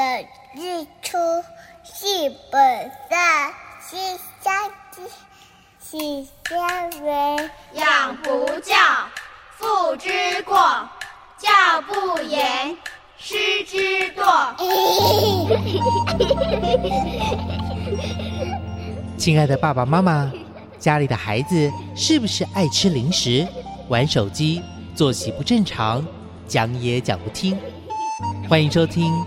的日出是本色，是相知，是相为。养不教，父之过；教不严，师之惰。亲爱的爸爸妈妈，家里的孩子是不是爱吃零食、玩手机、作息不正常、讲也讲不听？欢迎收听《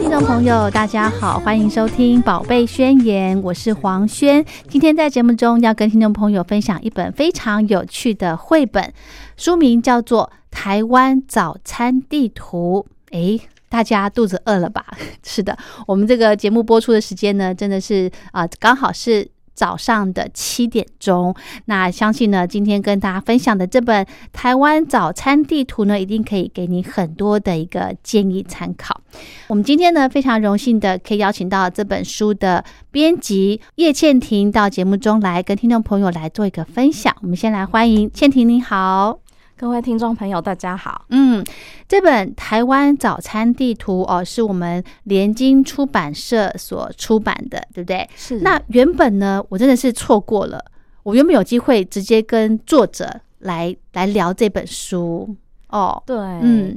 听众朋友，大家好，欢迎收听《宝贝宣言》，我是黄轩。今天在节目中要跟听众朋友分享一本非常有趣的绘本，书名叫做《台湾早餐地图》。诶，大家肚子饿了吧？是的，我们这个节目播出的时间呢，真的是啊、刚好是。早上的七点钟，那相信呢，今天跟大家分享的这本《台湾早餐地图》呢，一定可以给你很多的一个建议参考。我们今天呢，非常荣幸的可以邀请到这本书的编辑叶倩婷到节目中来跟听众朋友来做一个分享。我们先来欢迎倩婷，你好。各位听众朋友，大家好。嗯，这本《台湾早餐地图》哦，是我们联经出版社所出版的，对不对？是那原本呢，我真的是错过了，我原本有机会直接跟作者来来聊这本书哦。对，嗯，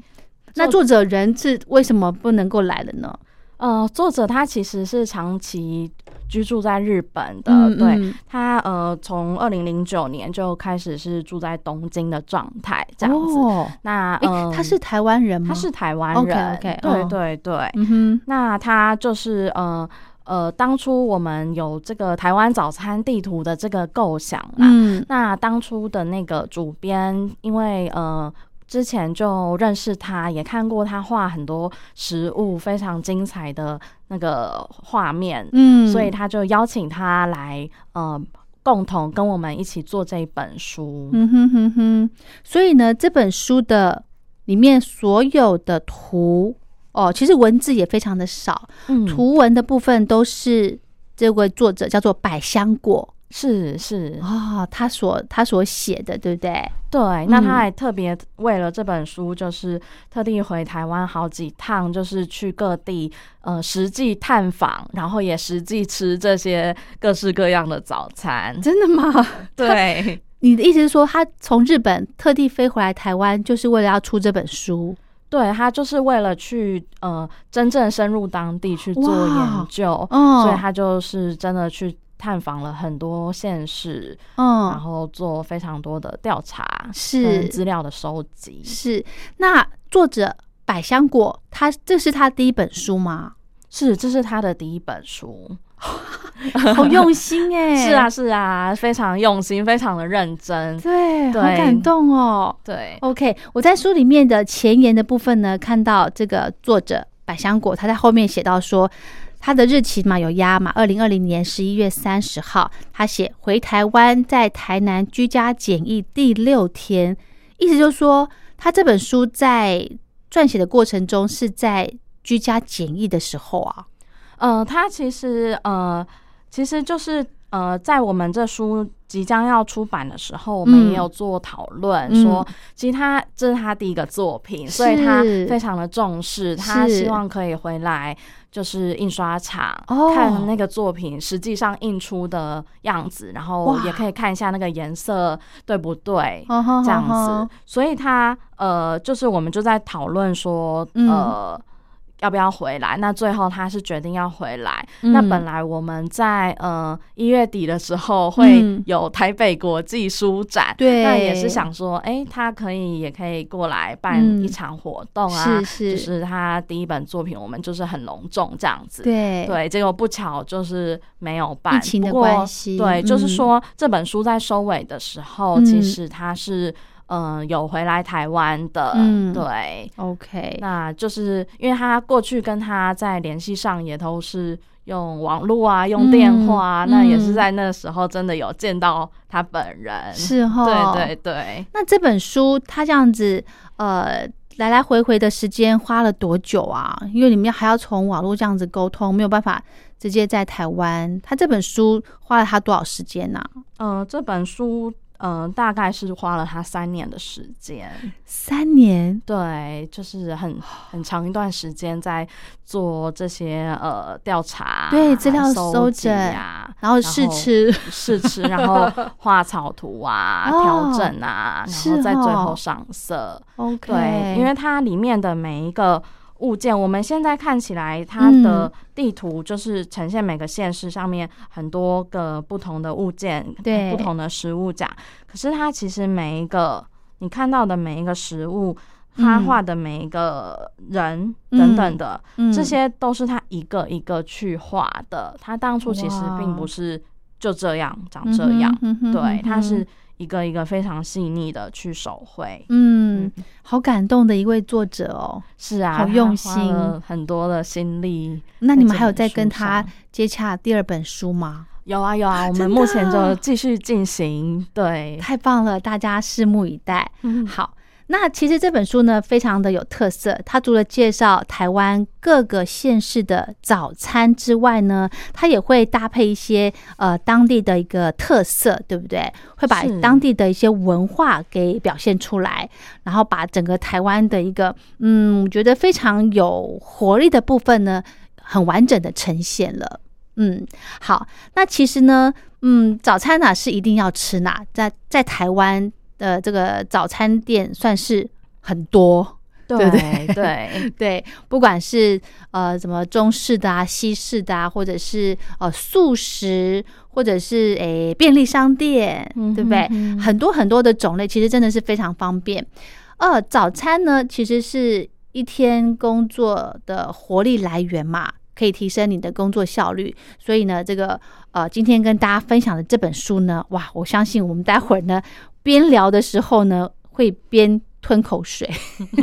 那作作者人是为什么不能够来了呢？呃，作者他其实是长期居住在日本的，嗯对嗯他呃，从二零零九年就开始是住在东京的状态，这样子。那嗯、他是台湾人吗？他是台湾人对嗯对对。嗯哼，那他就是呃呃，当初我们有这个台湾早餐地图的这个构想嘛，嗯那当初的那个主编，因为呃之前就认识他，也看过他画很多食物非常精彩的那个画面，嗯。所以他就邀请他来呃共同跟我们一起做这一本书。嗯哼哼哼，所以呢，这本书的里面所有的图哦，其实文字也非常的少，嗯。图文的部分都是这位作者叫做百香果是是，哦，他所他所写的，对不对？对，那嗯他还特别为了这本书，就是特地回台湾好几趟，就是去各地呃实际探访，然后也实际吃这些各式各样的早餐。真的吗？对，你的意思是说，他从日本特地飞回来台湾，就是为了要出这本书？对他就是为了去呃真正深入当地去做研究，哦所以他就是真的去探访了很多县市，然嗯，后做非常多的调查，是跟资料的收集。是。那作者百香果，他这是他第一本书吗？是，这是他的第一本书。好 用心哎、是啊，，是啊，非常用心，非常的认真。对，好感动哦。对，OK，我在书里面的前言的部分呢，看到这个作者百香果，他在后面写到说，他的日期嘛有压嘛，二零二零年十一月三十号，他写回台湾，在台南居家检疫第六天，意思就是说，他这本书在撰写的过程中是在居家检疫的时候啊。嗯，他其实呃，其实就是呃，在我们这书即将要出版的时候，我们嗯。也有做讨论，嗯。说其实他这是他第一个作品，所以他非常的重视，他希望可以回来。就是印刷厂、哦。看那个作品实际上印出的样子，然后也可以看一下那个颜色对不对，这这样子。所以他呃，就是我们就在讨论说，嗯。呃，要不要回来？那最后他是决定要回来。嗯。那本来我们在呃一月底的时候会嗯。有台北国际书展，对。那也是想说，哎、他可以也可以过来办嗯一场活动啊，是是。就是他第一本作品，我们就是很隆重这样子。对。对，结果不巧就是没有办。疫情的不过关系对，就是嗯。说这本书在收尾的时候，嗯。其实它是嗯、呃有回来台湾的，嗯。对，OK，那就是因为他过去跟他在联系上也都是用网络啊，用电话啊，嗯那也嗯是在那时候真的有见到他本人，是。哈，对对对。那这本书他这样子，呃，来来回回的时间花了多久啊？因为你们还要从网络这样子沟通，没有办法直接在台湾。他这本书花了他多少时间呢、嗯、这本书嗯、呃大概是花了他三年的时间，三年。对，就是很很长一段时间在做这些呃调查，对资料搜集搜证啊，然后试吃，试吃，然后 画草图啊，哦调整啊，然是后在最哦后上色。OK，对，因为它里面的每一个物件，我们现在看起来它的嗯。地图就是呈现每个县市上面很多个不同的物件，对。不同的食物架。可是它其实每一个你看到的每一个食物，它嗯画的每一个人等等的，嗯这些都是他一个一个去画的。他当初其实并不是就这样长这样，对，他是一个一个非常细腻的去手绘。嗯，好感动的一位作者哦。是啊，好用心很多的心力。那你们还有在跟他接洽第二本书吗？有啊有啊，我们目前就继续进行。对，太棒了，大家拭目以待。嗯好，那其实这本书呢，非常的有特色。它除了介绍台湾各个县市的早餐之外呢，它也会搭配一些呃当地的一个特色，对不对？会把当地的一些文化给表现出来，然后把整个台湾的一个嗯，我觉得非常有活力的部分呢，很完整的呈现了。嗯，好，那其实呢，嗯，早餐呢、是一定要吃呐，在在台湾的这个早餐店算是很多，对对不对？对。对，不管是呃什么中式的啊、西式的啊，或者是呃素食，或者是诶便利商店，对不对？很多很多的种类，其实真的是非常方便。呃，早餐呢，其实是一天工作的活力来源嘛，可以提升你的工作效率。所以呢，这个呃，今天跟大家分享的这本书呢，哇，我相信我们待会儿呢边聊的时候呢，会边吞口水，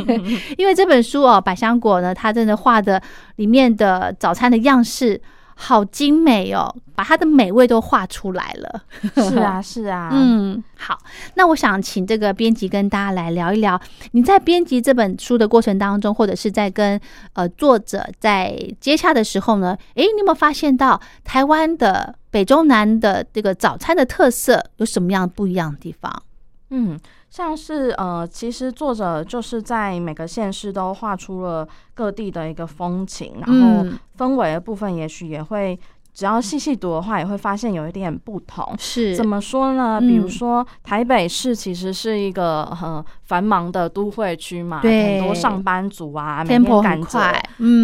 因为这本书哦，百香果呢，它真的画的里面的早餐的样式好精美哦，把它的美味都画出来了。是啊 是啊，嗯，好，那我想请这个编辑跟大家来聊一聊，你在编辑这本书的过程当中，或者是在跟呃作者在接洽的时候呢，诶，你有没有发现到台湾的北中南的这个早餐的特色有什么样不一样的地方？嗯，像是呃，其实作者就是在每个县市都画出了各地的一个风情，然后嗯。氛围的部分也许也会，只要细细读的话，也会发现有一点不同。是怎么说呢？嗯比如说台北市其实是一个很繁忙的都会区嘛，很多上班族啊，每天赶着，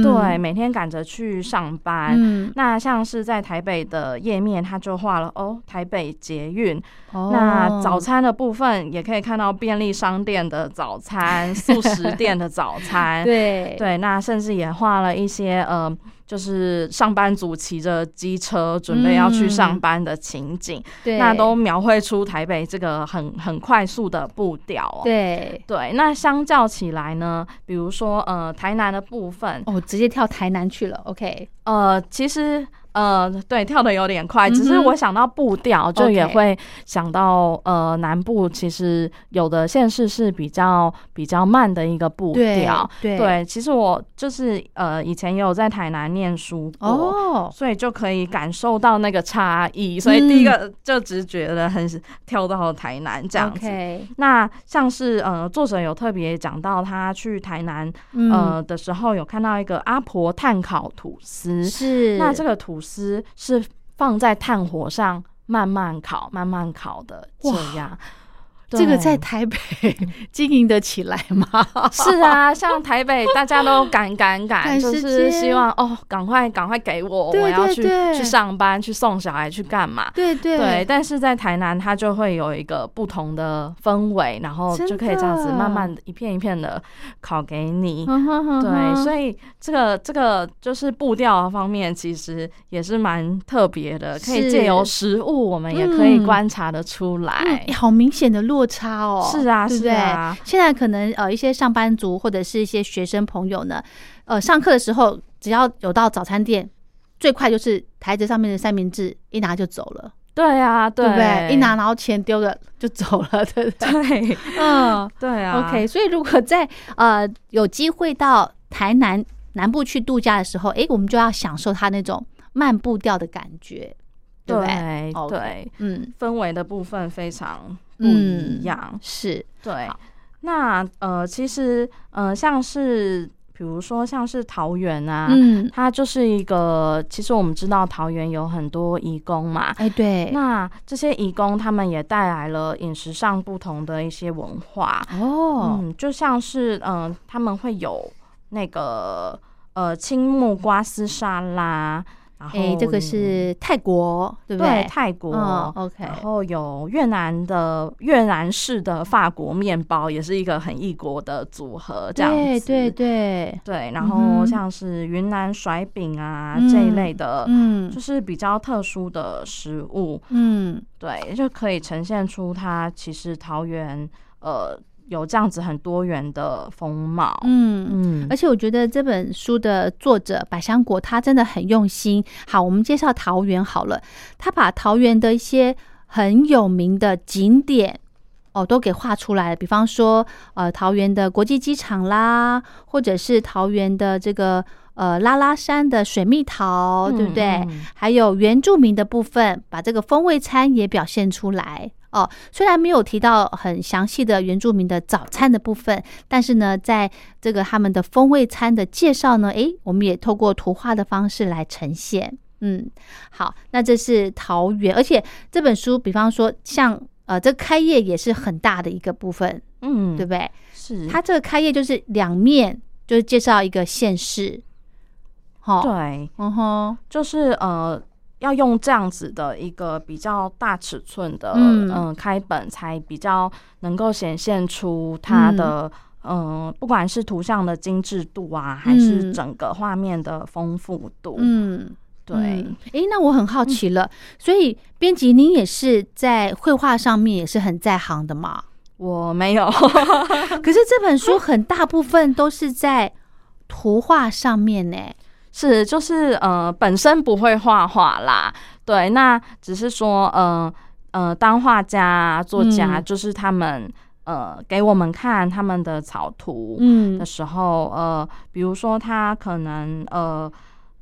对，每天赶着去上班。嗯，那像是在台北的页面，它就画了哦，台北捷运。哦那早餐的部分也可以看到便利商店的早餐、素食店的早餐。对对，那甚至也画了一些呃，就是上班族骑着机车准备要去上班的情景，对，那都描绘出台北这个很很快速的步调哦。对。对，那相较起来呢，比如说呃，台南的部分，哦，直接跳台南去了，OK，呃，其实呃，对，跳的有点快，只是我想到步调，就也会想到呃，南部其实有的县市是比较比较慢的一个步调。对对，其实我就是呃，以前也有在台南念书过。哦，所以就可以感受到那个差异，所以第一个就直觉得很跳到台南这样子。那像是呃，作者有特别讲到他去台南嗯，呃的时候，有看到一个阿婆炭烤吐司，是。那这个吐司是放在炭火上慢慢烤、慢慢烤的，这样这个在台北经营得起来吗？是啊，像台北大家都 赶赶赶赶，就是希望哦，赶快赶快给我，对我要去去上班，去送小孩，去干嘛？对对。对，但是在台南，它就会有一个不同的氛围，然后就可以这样子慢慢的一片一片的烤给你。对，所以这个这个就是步调方面，其实也是蛮特别的，可以借由食物，我们也可以嗯。观察得出来。好明显的落差哦。是啊对不对？是啊现在可能呃一些上班族或者是一些学生朋友呢，呃上课的时候只要有到早餐店，最快就是台子上面的三明治一拿就走了，对啊，对对不对？一拿然后钱丢了就走了，对不对？对嗯对啊，OK。所以如果在呃有机会到台南南部去度假的时候，哎，我们就要享受它那种慢步调的感觉，对不对？对，嗯，氛围的部分非常不一样。是，对，那呃，其实呃，像是比如说像是桃园啊，嗯，它就是一个，其实我们知道桃园有很多义工嘛。哎，对，那这些义工，他们也带来了饮食上不同的一些文化，哦，嗯，就像是嗯、呃他们会有那个呃青木瓜丝沙拉，然后哎，这个是泰国，对不对？对？泰国、嗯，OK 然后有越南的越南式的法国面包，也是一个很异国的组合，这样子。对对。对，对然后像是云南甩饼啊、嗯这一类的，嗯。就是比较特殊的食物，嗯，对，就可以呈现出它其实桃园呃有这样子很多元的风貌。嗯。嗯而且我觉得这本书的作者百香果他真的很用心。好，我们介绍桃园好了，他把桃园的一些很有名的景点哦都给画出来了。比方说，呃，桃园的国际机场啦，或者是桃园的这个呃拉拉山的水蜜桃，对不对？还有原住民的部分，把这个风味餐也表现出来哦。虽然没有提到很详细的原住民的早餐的部分，但是呢，在这个他们的风味餐的介绍呢，诶，我们也透过图画的方式来呈现。嗯，好，那这是桃园，而且这本书，比方说像呃，这开业也是很大的一个部分，嗯，对不对？是它这个开业就是两面，就是介绍一个县市，好，，对，嗯哼，就是呃，要用这样子的一个比较大尺寸的嗯开本，才比较能够显现出它的嗯、呃不管是图像的精致度啊，还是嗯整个画面的丰富度。嗯。对，嗯诶，那我很好奇了，所以编辑您也是在绘画上面也是很在行的嘛？我没有，可是这本书很大部分都是在图画上面呢。是就是呃本身不会画画啦，对，那只是说呃呃当画家啊作家，嗯。就是他们呃给我们看他们的草图，嗯。的时候，呃，比如说他可能呃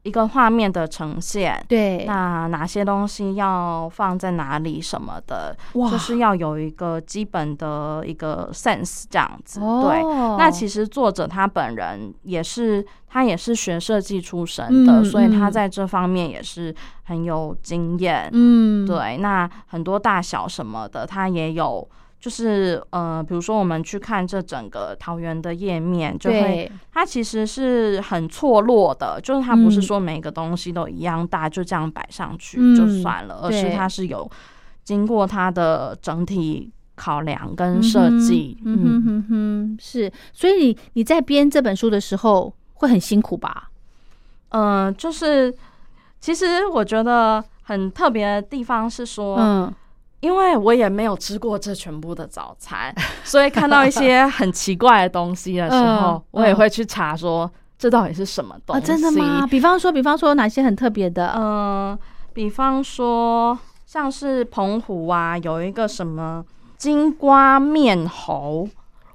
一个画面的呈现，对，那哪些东西要放在哪里什么的，就是要有一个基本的一个 sense 这样子。哦。对，那其实作者他本人也是，他也是学设计出身的，嗯所以他嗯。在这方面也是很有经验。嗯，对，那很多大小什么的，他也有，就是呃，比如说我们去看这整个桃园的页面，就会，它其实是很错落的，就是它不是嗯。说每个东西都一样大，就这样摆上去嗯就算了，而是它是有经过它的整体考量跟设计，嗯哼哼哼，是，所以你你在编这本书的时候会很辛苦吧？嗯、呃就是其实我觉得很特别的地方是说，嗯，因为我也没有吃过这全部的早餐，所以看到一些很奇怪的东西的时候，嗯我也会去查说这到底是什么东哦，西。真的吗？？比方说，比方说哪些很特别的？嗯、比方说像是澎湖啊，有一个什么金瓜面猴，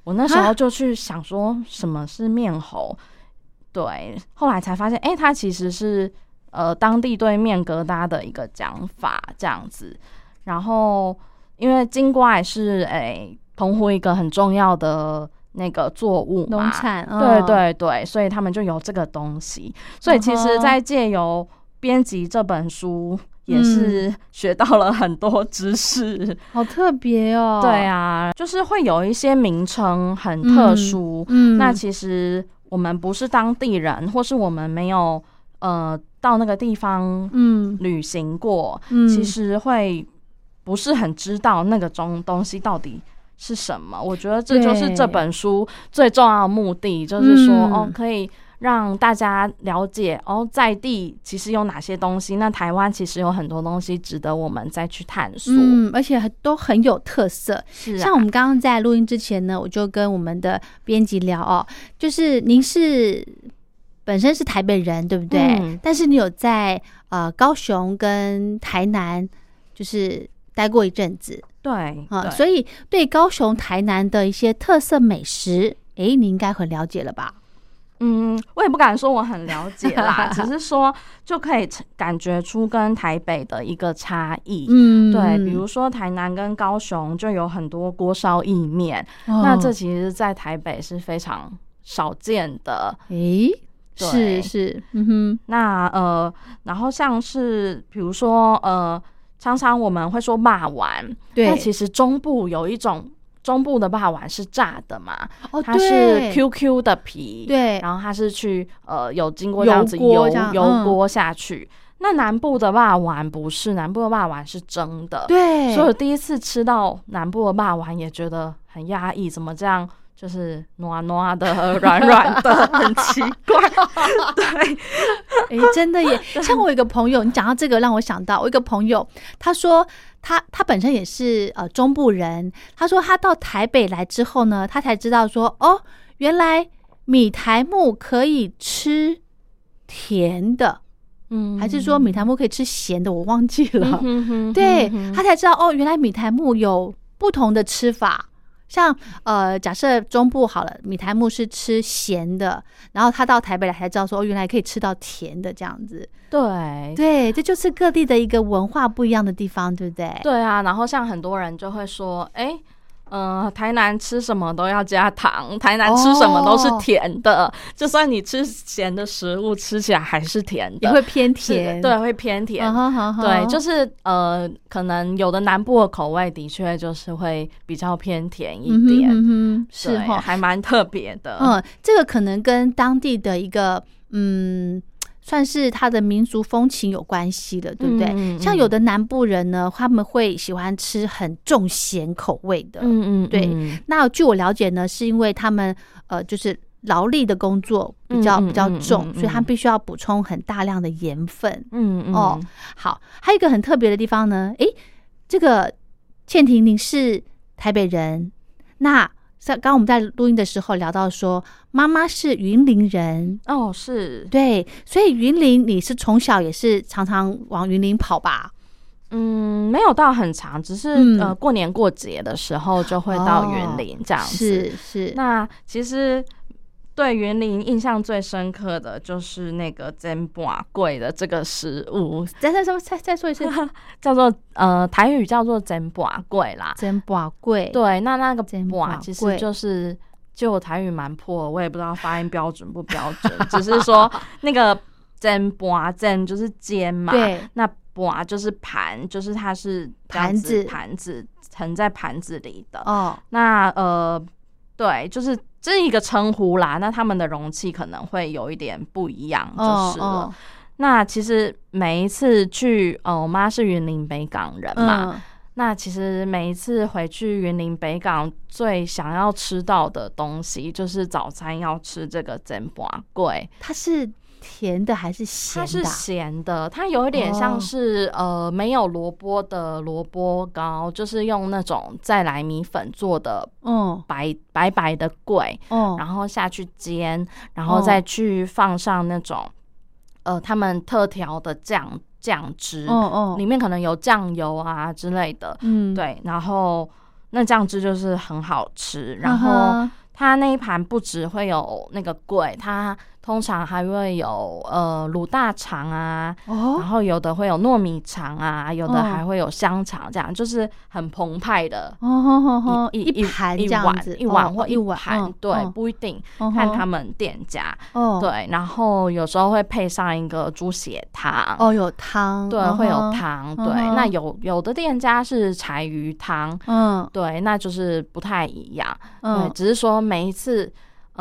我那时候就去想说什么是面猴，对，后来才发现，哎、它其实是呃当地对面疙瘩的一个讲法，这样子。然后因为金瓜也是诶、澎湖一个很重要的那个作物嘛，农产，对嗯，对对，所以他们就有这个东西。所以其实，在借由编辑这本书，也是学到了很多知识。好特别哦。对啊，就是会有一些名称很特殊。嗯，那其实我们不是当地人，或是我们没有呃到那个地方嗯旅行过，嗯，其实会不是很知道那个中东西到底是什么。我觉得这就是这本书最重要的目的，就是说、嗯哦，可以让大家了解哦，在地其实有哪些东西。那台湾其实有很多东西值得我们再去探索。嗯，而且很都很有特色。是啊，像我们刚刚在录音之前呢，我就跟我们的编辑聊哦，就是您是本身是台北人，对不对？嗯但是你有在呃高雄跟台南就是待过一阵子对啊、对所以对高雄、台南的一些特色美食，诶，你应该很了解了吧？嗯，我也不敢说我很了解啦，只是说就可以感觉出跟台北的一个差异。嗯对，比如说台南跟高雄就有很多锅烧意面，哦那这其实在台北是非常少见的。诶，是对是，嗯哼，那呃，然后像是比如说呃，常常我们会说霸丸，对。那其实中部有一种中部的霸丸是炸的嘛，哦，它是 QQ 的皮，对。然后它是去呃有经过这样子油油锅下去。那南部的霸丸不是，南部的霸丸是蒸的，对，所以我第一次吃到南部的霸丸也觉得很压抑，怎么这样就是暖暖的、软软的，很奇怪。对，哎、真的耶！像我有一个朋友，你讲到这个让我想到，我一个朋友，他说他他本身也是呃中部人，他说他到台北来之后呢，他才知道说哦，原来米苔木可以吃甜的，嗯还是说米苔木可以吃咸的，我忘记了。嗯哼对他才知道哦，原来米苔木有不同的吃法。像呃，假设中部好了，米苔木是吃咸的，然后他到台北来才知道说，哦，原来可以吃到甜的这样子。对对，这就是各地的一个文化不一样的地方，对不对？对啊，然后像很多人就会说，哎、呃，台南吃什么都要加糖，台南吃什么都是甜的，就算你吃咸的食物，吃起来还是甜的，也会偏甜。对，会偏甜。对，就是呃，可能有的南部的口味的确就是会比较偏甜一嗯哼点，嗯哼，是对哈。还蛮特别的。嗯，这个可能跟当地的一个嗯。算是它的民族风情有关系的，对不对？嗯嗯像有的南部人呢，他们会喜欢吃很重咸口味的。嗯嗯，对嗯那据我了解呢，是因为他们呃，就是劳力的工作比较、比较嗯重，嗯所以他嗯必须要补充很大量的盐分。嗯嗯哦，好，还有一个很特别的地方呢，诶，这个倩婷您是台北人，那像刚刚我们在录音的时候聊到说，妈妈是云林人，哦是，对，所以云林你是从小也是常常往云林跑吧？嗯，没有到很长，只是、嗯呃过年过节的时候就会到哦云林这样子。是是，那其实对云林印象最深刻的就是那个煎粿贵的这个食物，再再说再再说一次，叫做呃台语叫做煎粿贵啦。真宝贵，对，那那个煎粿粿粿其实就是。就台语蛮破，我也不知道发音标准不标准，只是说 那个煎粿煎就是煎嘛，对，那粿就是盘，就是它是盘子盘子盛在盘子里的。哦，那呃，对，就是这是一个称呼啦。那他们的容器可能会有一点不一样，就是了。哦那其实每一次去，呃，我妈是云林北港人嘛，嗯，那其实每一次回去云林北港，最想要吃到的东西就是早餐要吃这个煎粿粿。它是甜的还是咸的？它是？咸的，它有一点哦像是、呃没有萝卜的萝卜糕，就是用那种再来米粉做的嗯。白白白的桂，嗯，然后下去煎，然后再去放上那种、呃他们特调的酱酱汁，哦哦，里面可能有酱油啊之类的，嗯，对，然后那酱汁就是很好吃，然嗯后。哼它那一盘不只会有那个桂，它通常还会有呃卤大肠啊，哦？然后有的会有糯米肠啊，有的哦还会有香肠，这样就是很澎湃的。一一盘一碗子，一碗哦或一盘，嗯对，嗯。不一定看他们店家，哦。对，然后有时候会配上一个猪血汤，哦有汤，对，嗯会有哼，汤，对，那有有的店家是柴鱼汤，嗯。对，那就是不太一样，对，嗯，只是说每一次，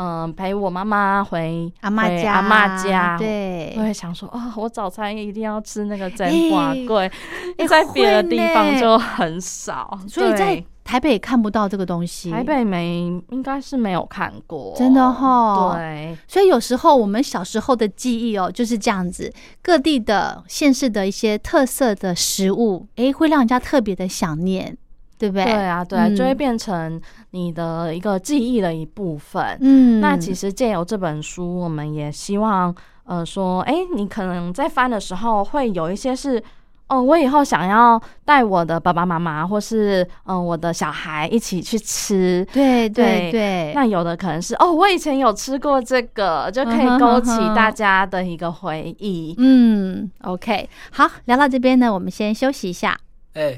嗯、陪我妈妈回阿妈家，阿妈家，对。我，会想说，啊、我早餐一定要吃那个蒸哎瓜贵，哎在别的地方就很少，所以在台北看不到这个东西，台北没应该是没有看过，真的哈对，所以有时候我们小时候的记忆哦，就是这样子，各地的县市的一些特色的食物，诶，会让人家特别的想念，对不对？对啊，对啊，嗯就会变成你的一个记忆的一部分。嗯，那其实借由这本书，我们也希望，呃，说，哎、你可能在翻的时候，会有一些是，哦，我以后想要带我的爸爸妈妈，或是嗯、呃我的小孩一起去吃。对对对对，那有的可能是，哦，我以前有吃过这个，就可以勾起大家的一个回忆。嗯，OK，好，聊到这边呢，我们先休息一下。哎、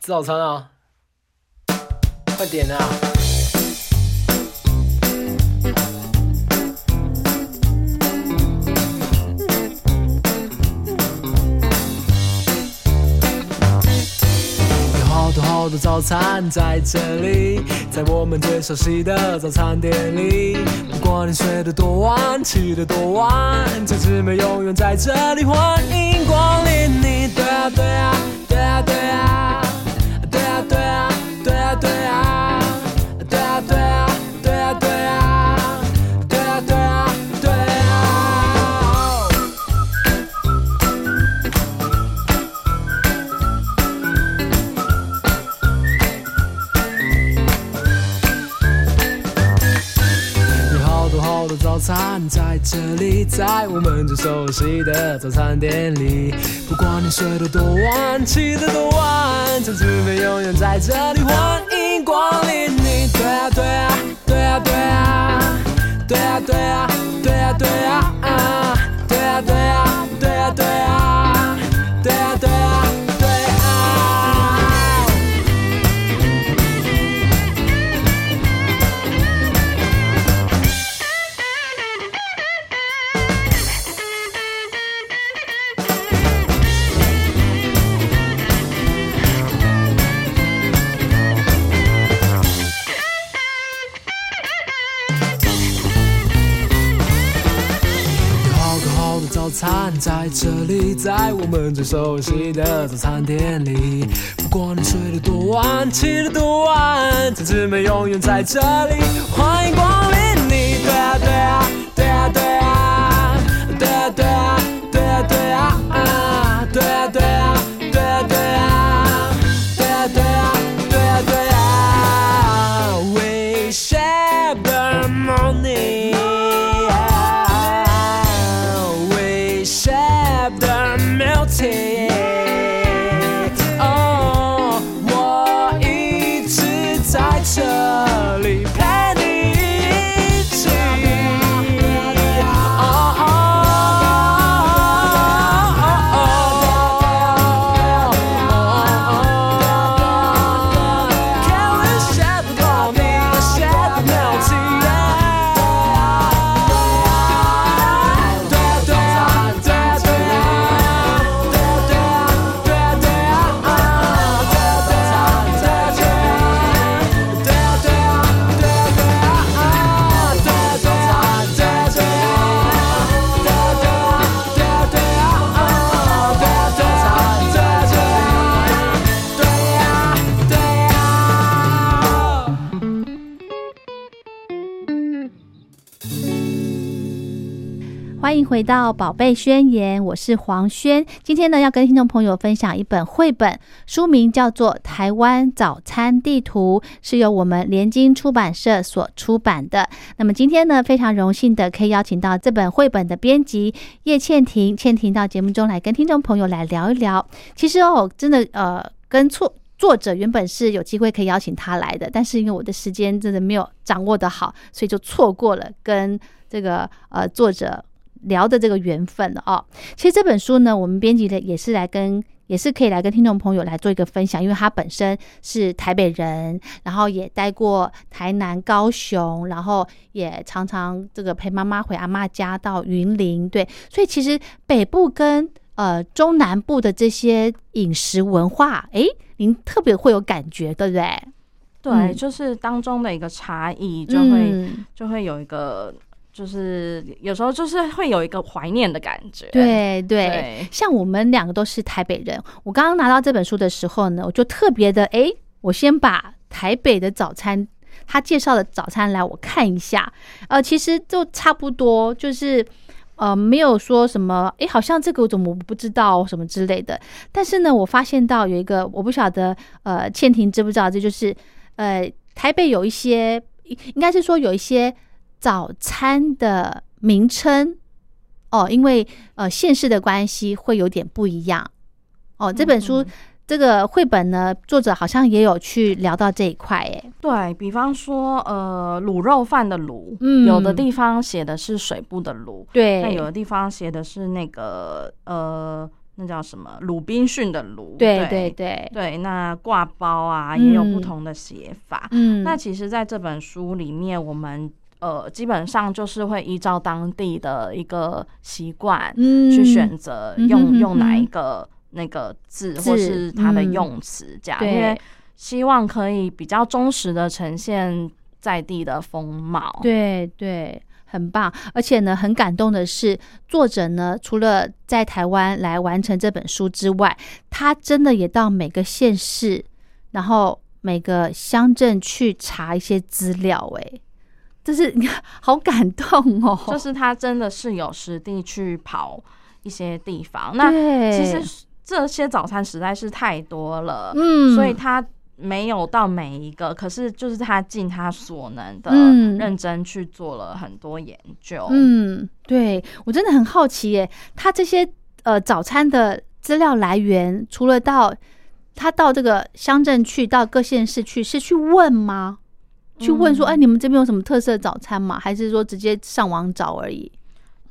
吃早餐啊！快点啊！有好多好多早餐在这里，在我们最熟悉的早餐店里。不管你睡得多晚，起得多晚，这姊妹永远在这里，欢迎光临你。对啊，对啊，在这里，在我们最熟悉的早餐店里。不管你睡得多晚，起得多晚，这姊妹永远在这里，欢迎光临你。对啊，对啊，对啊，对啊，对啊，对啊，对啊，对啊，啊对啊，在这里，在我们最熟悉的早餐店里。不管你睡得多晚，起得多晚，这姊妹永远在这里，欢迎光临你。对啊，对啊，对啊，对，The melting. 回到《宝贝宣言》，我是黄轩。今天呢，要跟听众朋友分享一本绘本，书名叫做《台湾早餐地图》，是由我们联经出版社所出版的。那么今天呢，非常荣幸的可以邀请到这本绘本的编辑叶倩婷，倩婷到节目中来跟听众朋友来聊一聊。其实哦，真的呃，跟错。作者原本是有机会可以邀请他来的，但是因为我的时间真的没有掌握的好，所以就错过了跟这个呃作者聊的这个缘分了哦。其实这本书呢，我们编辑的也是来跟。也是可以来跟听众朋友来做一个分享，因为他本身是台北人，然后也待过台南、高雄，然后也常常这个陪妈妈回阿妈家到云林，对，所以其实北部跟呃中南部的这些饮食文化，诶，您特别会有感觉，对不对？对，嗯就是当中的一个差异，就会、嗯就会有一个，就是有时候就是会有一个怀念的感觉。对对对，像我们两个都是台北人，我刚刚拿到这本书的时候呢，我就特别的，诶，我先把台北的早餐他介绍的早餐来我看一下，呃，其实就差不多，就是呃，没有说什么，诶，好像这个我怎么不知道什么之类的。但是呢，我发现到有一个，我不晓得，呃，倩婷知不知道，这就是呃，台北有一些，应应该是说有一些早餐的名称。哦，因为呃县市的关系会有点不一样。哦，这本书、嗯这个绘本呢，作者好像也有去聊到这一块，哎，对比方说，呃，卤肉饭的卤，嗯。有的地方写的是水部的卤，对，那有的地方写的是那个呃，那叫什么鲁滨逊的鲁，对对。对对，那挂包啊也有不嗯同的写法。嗯，那其实，在这本书里面，我们呃基本上就是会依照当地的一个习惯嗯去选择用、哼用哪一个那个字字或是它的嗯用词这样，对因为希望可以比较忠实的呈现在地的风貌。对对，很棒。而且呢，很感动的是，作者呢，除了在台湾来完成这本书之外，他真的也到每个县市，然后每个乡镇去查一些资料。哎，这是你看，好感动哦。就是他真的是有实地去跑一些地方。那其实这些早餐实在是太多了，嗯，所以他没有到每一个，可是就是他尽他所能的嗯认真去做了很多研究。嗯，对我真的很好奇耶，他这些呃早餐的资料来源，除了到他到这个乡镇去，到各县市去，是去问吗？去问说，嗯哎、你们这边有什么特色早餐吗？还是说直接上网找而已？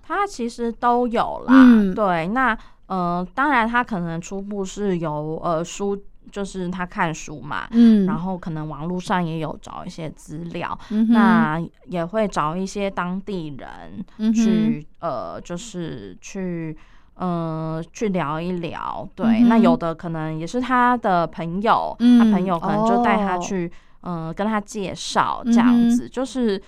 他其实都有啦，嗯。对，那呃，当然他可能初步是由呃书，就是他看书嘛，嗯，然后可能网络上也有找一些资料，嗯那也会找一些当地人去、呃，就是去。呃，去聊一聊，对，嗯那有的可能也是他的朋友，嗯。他朋友可能就带他哦去，呃，跟他介绍这样子，就是，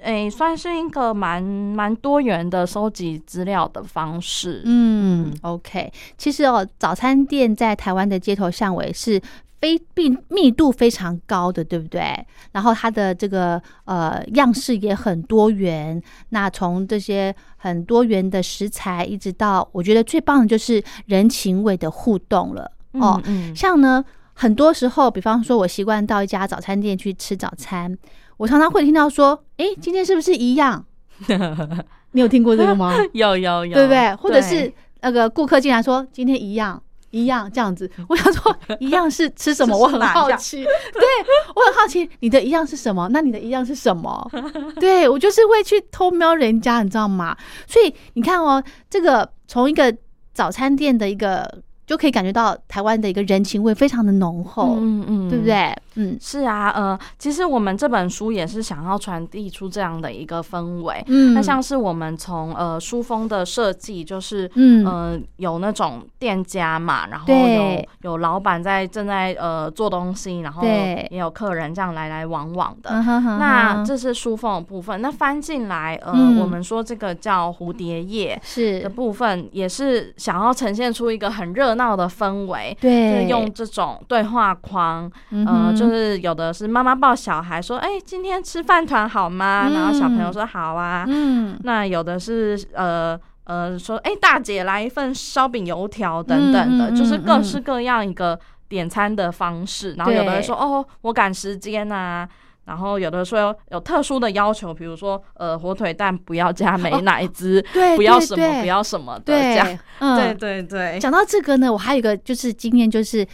诶、算是一个蛮蛮多元的收集资料的方式。嗯，OK。其实哦，早餐店在台湾的街头巷尾是非密密度非常高的，对不对？然后它的这个呃样式也很多元。那从这些很多元的食材，一直到我觉得最棒的就是人情味的互动了。哦，嗯，像呢，很多时候，比方说我习惯到一家早餐店去吃早餐，我常常会听到说：“诶，今天是不是一样？” 你有听过这个吗？有有有，对不对？或者是那个顾客进来说今天一样一样这样子，我想说一样是吃什么？我很好奇，对我很好奇你的一样是什么？那你的一样是什么？对我就是会去偷瞄人家，你知道吗？所以你看哦，这个从一个早餐店的一个就可以感觉到台湾的一个人情味非常的浓厚，嗯嗯，对不？对？嗯。是啊，呃，其实我们这本书也是想要传递出这样的一个氛围。嗯，那像是我们从呃书封的设计，就是嗯。呃有那种店家嘛，然后有有老板在正在呃做东西，然后也有客人这样来来往往的。那这是书封的部分，那翻进来，呃，嗯。我们说这个叫蝴蝶叶是。的部分，也是想要呈现出一个很热闹的氛围，就是对用这种对话框，嗯呃，就是有的是妈妈抱小孩说，哎、今天吃饭团好吗？然后小朋友嗯说好啊。嗯那有的是呃呃说，哎、大姐来一份烧饼油条等等的，嗯嗯就是各式各样一个点餐的方式。然后有的人说，哦，我赶时间啊。然后有的说有有特殊的要求，比如说呃火腿蛋不要加美乃滋，对不要什么不要什么的这样。对，嗯。对对对，讲到这个呢，我还有一个就是经验，就是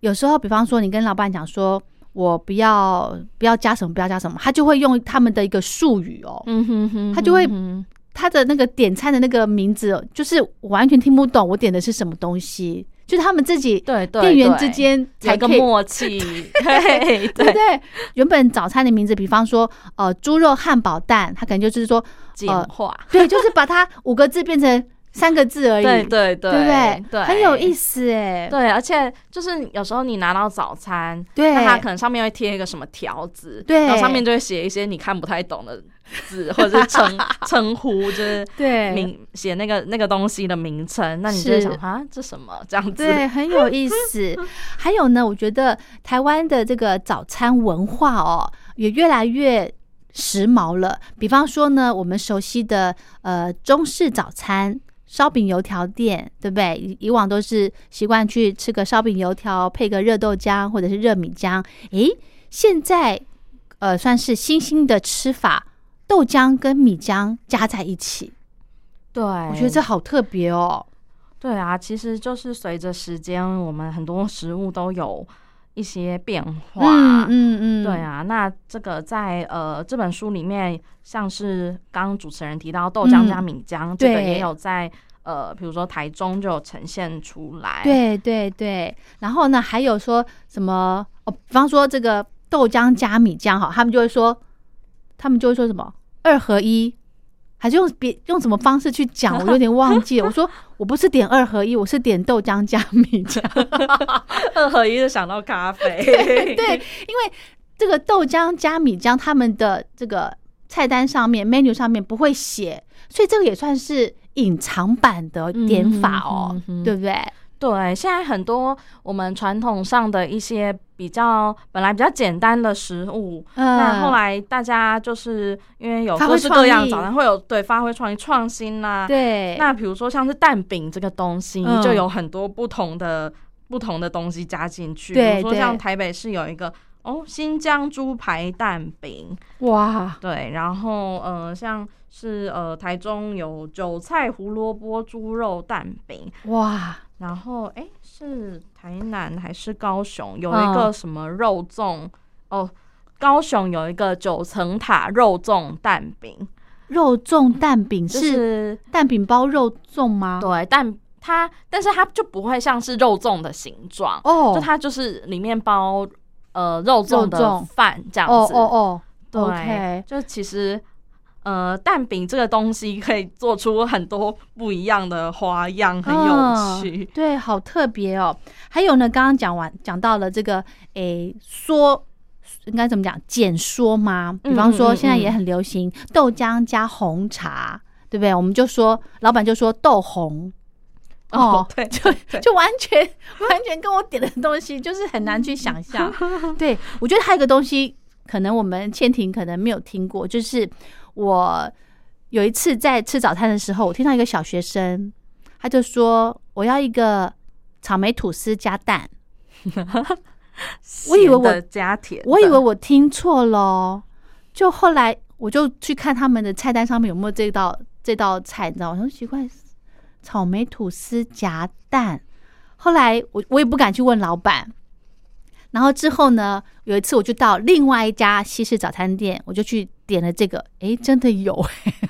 有时候，比方说你跟老板讲说，我不要不要加什么，不要加什么，他就会用他们的一个术语哦，嗯哼哼，他就会他的那个点餐的那个名字，就是我完全听不懂我点的是什么东西，就他们自己对对店员之间才可以默契，对 对。不对？原本早餐的名字，比方说呃猪肉汉堡蛋，它可能就是说简化，对，就是把它五个字变成三个字而已，对对对，对不对？对，很有意思哎，对，而且就是有时候你拿到早餐，对。那它可能上面会贴一个什么条子，对。然后上面就会写一些你看不太懂的字，或者是称 称呼，就是对名写那个那个东西的名称，那你就想啊，这什么这样子？对，很有意思。还有呢，我觉得台湾的这个早餐文化哦，也越来越时髦了。比方说呢，我们熟悉的呃中式早餐。烧饼油条店，对不对？以以往都是习惯去吃个烧饼油条，配个热豆浆或者是热米浆。诶，现在呃算是新兴的吃法，豆浆跟米浆加在一起，对，我觉得这好特别哦。对啊，其实就是随着时间，我们很多食物都有一些变化。嗯嗯嗯，对啊，那这个在呃这本书里面，像是刚刚主持人提到豆浆加米浆，这个也有在呃，比如说台中就有呈现出来。对对对，然后呢，还有说什么哦？比方说这个豆浆加米浆哈，他们就会说，他们就会说什么二合一，还是用别用什么方式去讲？我有点忘记了。我说我不是点二合一，我是点豆浆加米浆。二合一就想到咖啡。对，因为这个豆浆加米浆，他们的这个菜单上面 menu 上面不会写，所以这个也算是隐藏版的点法哦，嗯哼嗯哼对不对？对，现在很多我们传统上的一些比较本来比较简单的食物，嗯那后来大家就是因为有各式各样早餐会有对发挥创意创新啦、对，那比如说像是蛋饼这个东西，嗯就有很多不同的不同的东西加进去。对比如说像台北市有一个哦新疆猪排蛋饼，哇，对，然后呃像是呃台中有韭菜胡萝卜猪肉蛋饼，哇，然后哎是台南还是高雄？有嗯一个什么肉粽、哦。高雄有一个九层塔肉粽蛋饼，肉粽蛋饼是是蛋饼包肉粽吗？对蛋它，但是它就不会像是肉粽的形状，哦，就它就是里面包呃肉粽的饭这样哦子。哦哦，对就其实呃蛋饼这个东西可以做出很多不一样的花样，很有趣。嗯对，好特别哦。还有呢，刚刚讲完讲到了这个诶说。应该怎么讲？简说吗？比方说，现在也很流行豆浆加红茶，对不对？我们就说，老板就说豆红，哦对，就就完全完全跟我点的东西就是很难去想象。对我觉得还有一个东西，可能我们倩婷可能没有听过，就是我有一次在吃早餐的时候，我听到一个小学生，他就说我要一个草莓吐司加蛋，我以为我的加甜，我以为我听错了哦，就后来我就去看他们的菜单上面有没有这道这道菜，你知道吗？我说奇怪，草莓吐司夹蛋。后来我我也不敢去问老板，然后之后呢，有一次我就到另外一家西式早餐店，我就去点了这个，诶，真的有，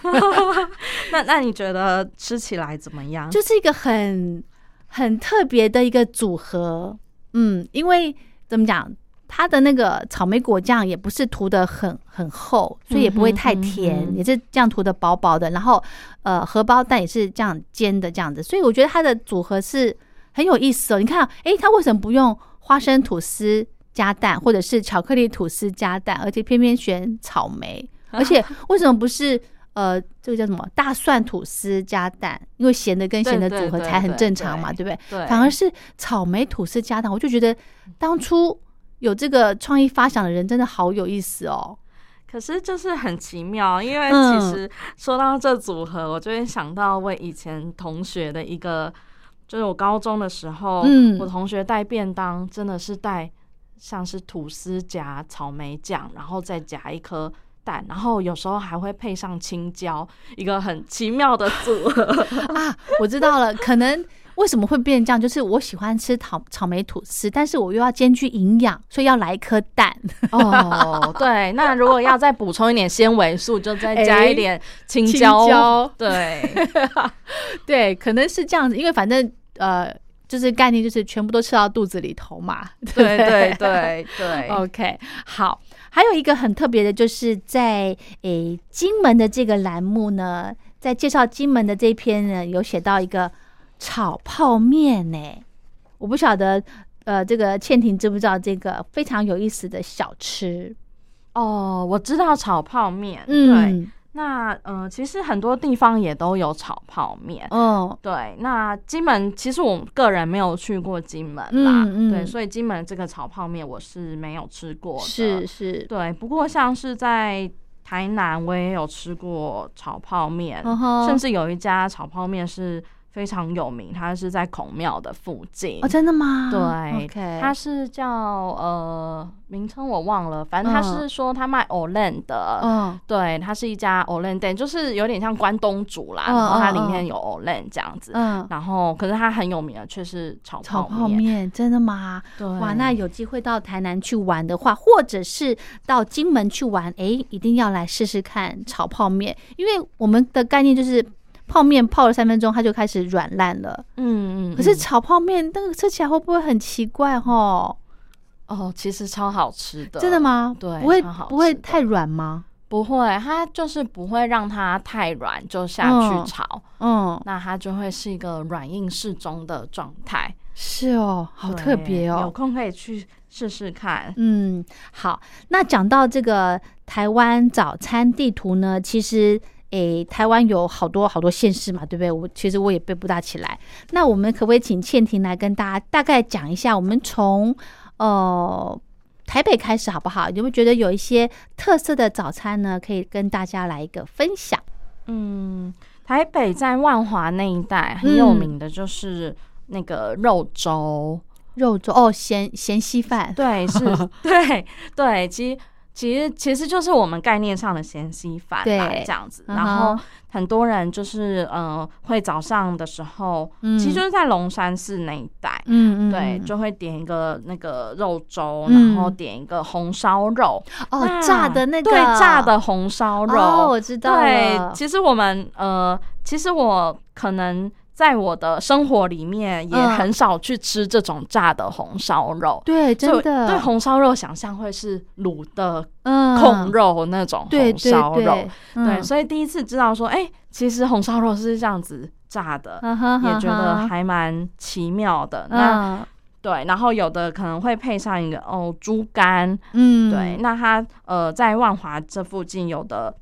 那那你觉得吃起来怎么样？就是一个很很特别的一个组合。嗯，因为怎么讲，它的那个草莓果酱也不是涂的很很厚，所以也不会太甜，嗯哼嗯哼也是这样涂的薄薄的。然后呃，荷包蛋也是这样煎的这样子，所以我觉得它的组合是很有意思哦。你看，诶，它为什么不用花生吐司加蛋，或者是巧克力吐司加蛋，而且偏偏选草莓？而且为什么不是呃，这个叫什么大蒜吐司加蛋？因为咸的跟咸的组合才很正常嘛，对对不对？对，反而是草莓吐司加蛋，我就觉得当初有这个创意发想的人真的好有意思哦。可是就是很奇妙，因为嗯其实说到这组合，我就会想到我以前同学的一个，就是我高中的时候，嗯我同学带便当真的是带像是吐司夹草莓酱，然后再夹一颗。蛋，然后有时候还会配上青椒，一个很奇妙的组合。啊，我知道了，可能为什么会变成这样？就是我喜欢吃草草莓吐司，但是我又要兼具营养，所以要来一颗蛋。哦，对，那如果要再补充一点纤维素，就再加一点青。椒对，对，可能是这样子，因为反正呃，就是概念就是全部都吃到肚子里头嘛。对不对对对。OK，好，还有一个很特别的，就是在诶金门的这个栏目呢，在介绍金门的这一篇呢，有写到一个炒泡面呢。我不晓得，呃，这个倩婷知不知道这个非常有意思的小吃？哦，我知道炒泡面。对，嗯，那呃，其实很多地方也都有炒泡面。嗯，对，那金门其实我个人没有去过金门啦，嗯嗯对，所以金门这个炒泡面我是没有吃过的。是是，对，不过像是在台南，我也有吃过炒泡面，嗯甚至有一家炒泡面是非常有名，它是在孔庙的附近。哦，真的吗？对，OK，它是叫呃名称我忘了，反正它是说它卖 Olen 的，嗯对，它是一家 Olen 店，就是有点像关东煮啦，嗯然后它里嗯面有 Olen 这样子，嗯，然后可是它很有名的却是炒炒泡泡面真的吗？对，哇，那有机会到台南去玩的话，或者是到金门去玩，诶，一定要来试试看炒泡面，因为我们的概念就是泡面泡了三分钟，它就开始软烂了。嗯嗯，嗯可是炒泡面那个吃起来会不会很奇怪？吼，哦，其实超好吃的，真的？吗？对不会不会太软吗？不会，它就是不会让它太软就下嗯去炒，嗯，那它就会是一个软硬适中的状态。是哦，好特别哦有哦。空可以去试试看。嗯，好，那讲到这个台湾早餐地图呢，其实诶，台湾有好多好多县市嘛，对不对？我其实我也背不大起来。那我们可不可以请倩婷来跟大家大概讲一下，我们从呃台北开始好不好？有没有觉得有一些特色的早餐呢？可以跟大家来一个分享？嗯，台北在万华那一带很有嗯名的就是那个肉粥，肉粥哦，咸咸稀饭，对，是，对对，其实。其实其实就是我们概念上的咸稀饭啦，对这样子。嗯然后很多人就是呃，会早上的时候，嗯。其实就是在龙山寺那一带，嗯嗯，对，嗯。就会点一个那个肉粥，嗯然后点一个红烧肉，哦炸的那个。对，炸的红烧肉，哦，我知道对，，其实我们呃，其实我可能在我的生活里面也嗯。很少去吃这种炸的红烧肉。对，真就的。对红烧肉想象会是卤的嗯。控肉那种对红烧肉，对所以第一次知道说，哎、其实红烧肉是这样子炸的，嗯也觉得还蛮奇妙的。那嗯对，然后有的可能会配上一个哦猪肝，嗯。对，那它呃在万华这附近有的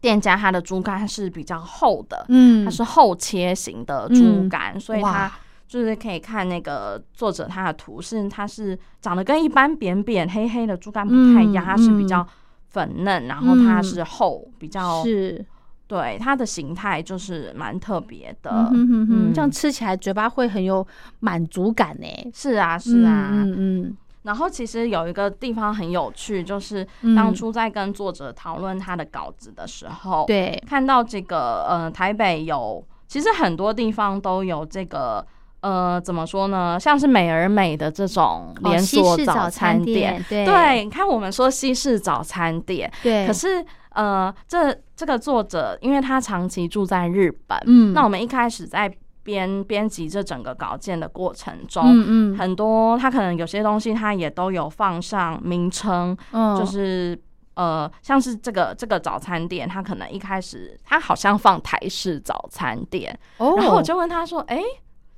店家，它的猪肝是比较厚的，嗯。它是厚切型的猪肝，所以它就是可以看那个作者他的图是它是长得跟一般扁扁黑黑的猪肝不太一样，嗯它是比嗯。较粉嫩，然后它嗯是厚，比较是。对它的形态就是蛮特别的。嗯这样吃起来嘴巴会很有满足感呢。是啊，是啊，嗯嗯然后其实有一个地方很有趣，就是嗯。当初在跟作者讨论他的稿子的时候，对，看到这个呃台北有，其实很多地方都有这个呃怎么说呢，像是美而美的这种哦连西式早锁餐餐店对。对，你看我们说西式早餐店，对，可是呃这这个作者因为他长期住在日本，嗯。那我们一开始在编编辑这整个稿件的过程中，嗯嗯。很多他可能有些东西他也都有放上名称，嗯。就是呃，像是这个这个早餐店，他可能一开始他好像放台式早餐店，哦，然后我就问他说：“哎、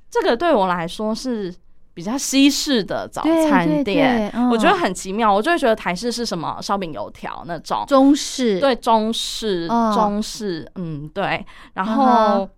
这个对我来说是比较西式的早对餐对店，我觉得很奇妙，我就会觉得台式是什么烧饼油条那种，中式。对中式、嗯。中式，嗯，对，然嗯后。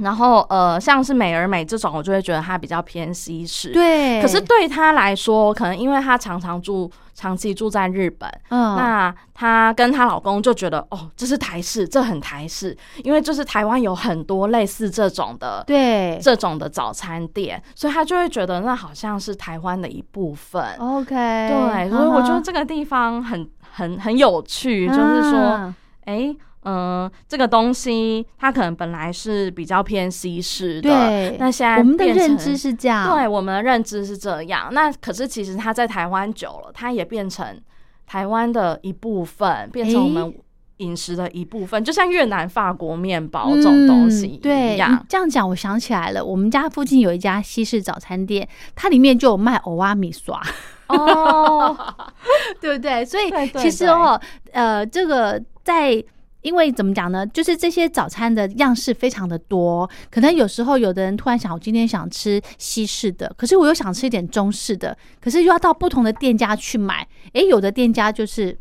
哼然后呃，像是美而美这种，我就会觉得它比较偏西式。对，可是对他来说，可能因为他常常住、长期住在日本，嗯那她跟她老公就觉得，哦，这是台式，这很台式，因为就是台湾有很多类似这种的。对这种的早餐店，所以他就会觉得那好像是台湾的一部分。OK，对，所以我觉得这个地方很很很有趣，就是说，嗯哎、嗯、这个东西它可能本来是比较偏西式的，对，那现在我们的认知是这样，对，我们的认知是这样。那可是其实它在台湾久了，它也变成台湾的一部分，变成我们饮食的一部分，就像越南、法国面包这种东西嗯对，你一样。这样讲，我想起来了，我们家附近有一家西式早餐店，它里面就有卖欧阿米刷，哦，对不对？所以其实哦，呃，这个在。因为怎么讲呢？就是这些早餐的样式非常的多，可能有时候有的人突然想，我今天想吃西式的，可是我又想吃一点中式的，可是又要到不同的店家去买。诶，有的店家就是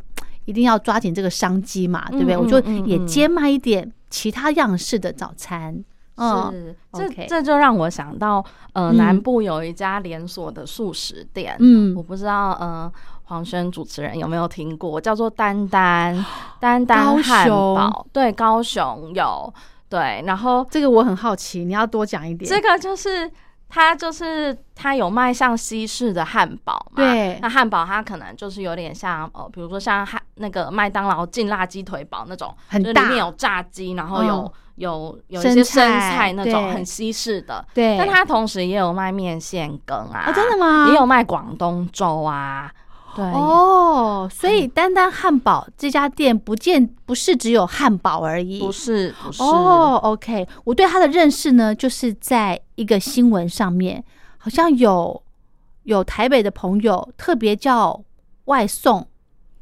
一定要抓紧这个商机嘛，对不对？嗯我就也兼卖一点其他样式的早餐。嗯，是，这这就让我想到，呃，嗯南部有一家连锁的素食店，嗯我不知道，呃，黄轩主持人有没有听过，叫做丹丹 丹丹汉堡，对，高雄有，对，然后这个我很好奇，你要多讲一点。这个就是它就是它有卖像西式的汉堡嘛，对那汉堡它可能就是有点像呃，比如说像汉那个麦当劳劲辣鸡腿堡那种，很大里面有炸鸡，然后有、嗯有有一些生菜菜那种很西式的，对，但它同时也有卖面线羹啊，哦，真的吗？也有卖广东粥啊，对，哦，所以丹丹汉堡这家店不见不是只有汉堡而已，不是不是哦，OK，我对他的认识呢，就是在一个新闻上面，好像有有台北的朋友特别叫外送，